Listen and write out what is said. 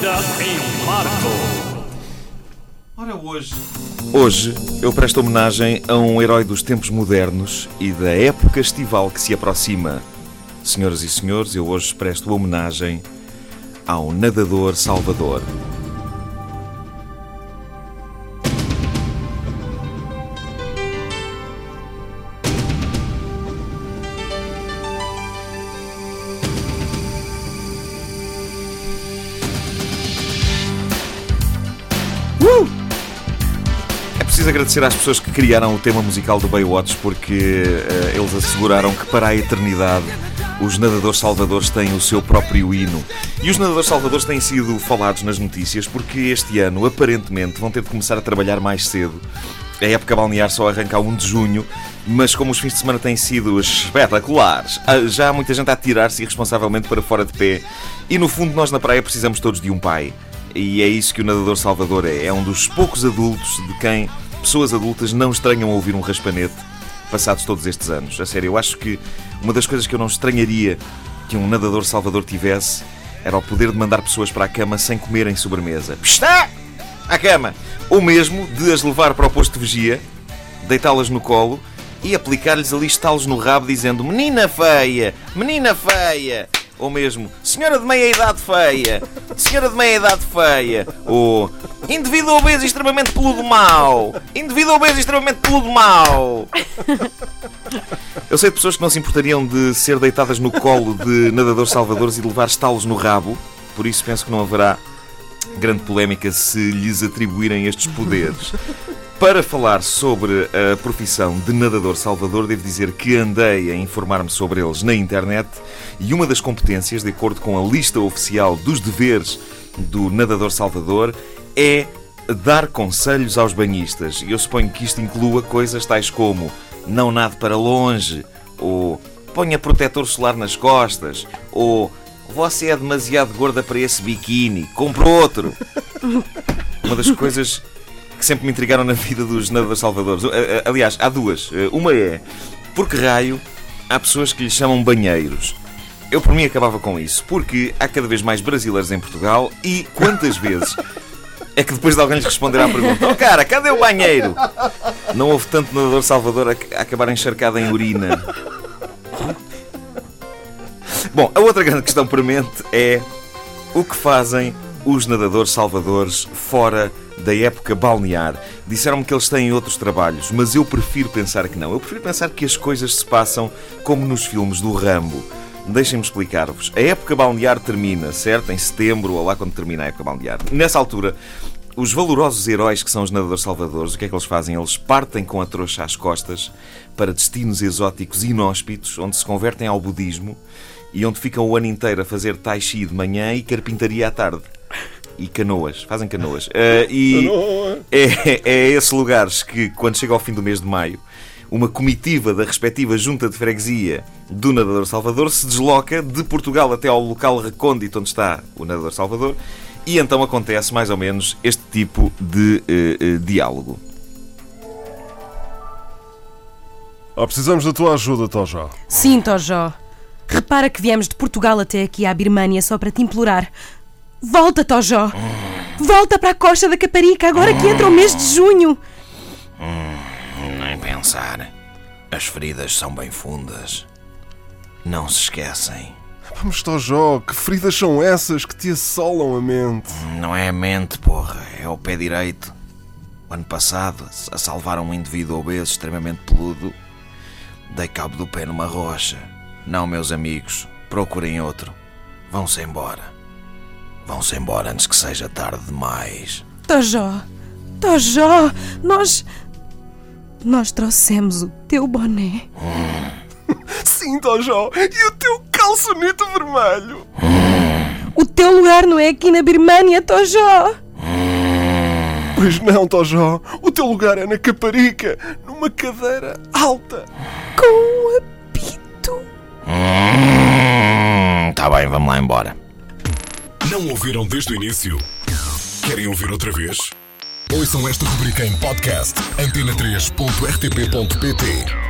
Vida em Marco. Ora, hoje. Hoje eu presto homenagem a um herói dos tempos modernos e da época estival que se aproxima. Senhoras e senhores, eu hoje presto homenagem ao nadador Salvador. Preciso agradecer às pessoas que criaram o tema musical do Baywatch porque eh, eles asseguraram que para a eternidade os nadadores salvadores têm o seu próprio hino. E os nadadores salvadores têm sido falados nas notícias porque este ano, aparentemente, vão ter de começar a trabalhar mais cedo. A época balnear só arranca a 1 de junho, mas como os fins de semana têm sido espetaculares, ah, já há muita gente a tirar-se irresponsavelmente para fora de pé. E no fundo, nós na praia precisamos todos de um pai. E é isso que o nadador Salvador é. É um dos poucos adultos de quem pessoas adultas não estranham ouvir um raspanete passados todos estes anos. A sério, eu acho que uma das coisas que eu não estranharia que um nadador Salvador tivesse era o poder de mandar pessoas para a cama sem comerem sobremesa. Está! À cama! Ou mesmo de as levar para o posto de vigia, deitá-las no colo e aplicar-lhes ali estalos no rabo dizendo Menina feia! Menina feia! Ou mesmo Senhora de meia idade feia! Senhora de meia idade feia! Ou Indivíduo obeso extremamente peludo mau! Indivíduo obeso extremamente peludo mau! Eu sei de pessoas que não se importariam de ser deitadas no colo de nadadores salvadores e de levar estalos no rabo, por isso penso que não haverá grande polémica se lhes atribuírem estes poderes. Para falar sobre a profissão de nadador salvador, devo dizer que andei a informar-me sobre eles na internet e uma das competências, de acordo com a lista oficial dos deveres do nadador salvador, é dar conselhos aos banhistas. E eu suponho que isto inclua coisas tais como não nade para longe, ou ponha protetor solar nas costas, ou você é demasiado gorda para esse biquíni, compre outro. Uma das coisas que sempre me intrigaram na vida dos nadadores salvadores. Aliás, há duas. Uma é, por que raio há pessoas que lhes chamam banheiros? Eu por mim acabava com isso, porque há cada vez mais brasileiros em Portugal e quantas vezes é que depois de alguém lhes responder à pergunta: Oh cara, cadê o banheiro? Não houve tanto nadador salvador a acabar encharcado em urina. Bom, a outra grande questão premente é o que fazem os nadadores salvadores fora da época balnear. Disseram-me que eles têm outros trabalhos, mas eu prefiro pensar que não. Eu prefiro pensar que as coisas se passam como nos filmes do Rambo. Deixem-me explicar-vos. A época balnear termina, certo? Em setembro, ou lá quando termina a época balnear. Nessa altura, os valorosos heróis que são os nadadores salvadores, o que é que eles fazem? Eles partem com a trouxa às costas para destinos exóticos inóspitos, onde se convertem ao budismo e onde ficam o ano inteiro a fazer tai chi de manhã e carpintaria à tarde. E canoas, fazem canoas. Uh, e é, é a esses lugares que, quando chega ao fim do mês de maio, uma comitiva da respectiva junta de freguesia do Nadador Salvador se desloca de Portugal até ao local recôndito onde está o Nadador Salvador e então acontece mais ou menos este tipo de uh, uh, diálogo. Oh, precisamos da tua ajuda, Tojó. Sim, Tojó. Repara que viemos de Portugal até aqui à Birmânia só para te implorar. Volta, Tojó! Volta para a costa da Caparica agora que entra o mês de junho! Nem pensar. As feridas são bem fundas. Não se esquecem. Vamos, Tojó, que feridas são essas que te assolam a mente? Não é a mente, porra, é o pé direito. O ano passado, a salvar um indivíduo obeso extremamente peludo, dei cabo do pé numa rocha. Não, meus amigos, procurem outro. Vão-se embora. Vão-se embora antes que seja tarde demais. Tojó! Tojó! Nós. Nós trouxemos o teu boné. Sim, Tojó, e o teu calçonete vermelho? O teu lugar não é aqui na Birmânia, Tojó! Pois não, Tojó, o teu lugar é na Caparica, numa cadeira alta. Com um apito. Tá bem, vamos lá embora. Não ouviram desde o início? Querem ouvir outra vez? Ouçam esta rubrica em podcast antena3.rtp.pt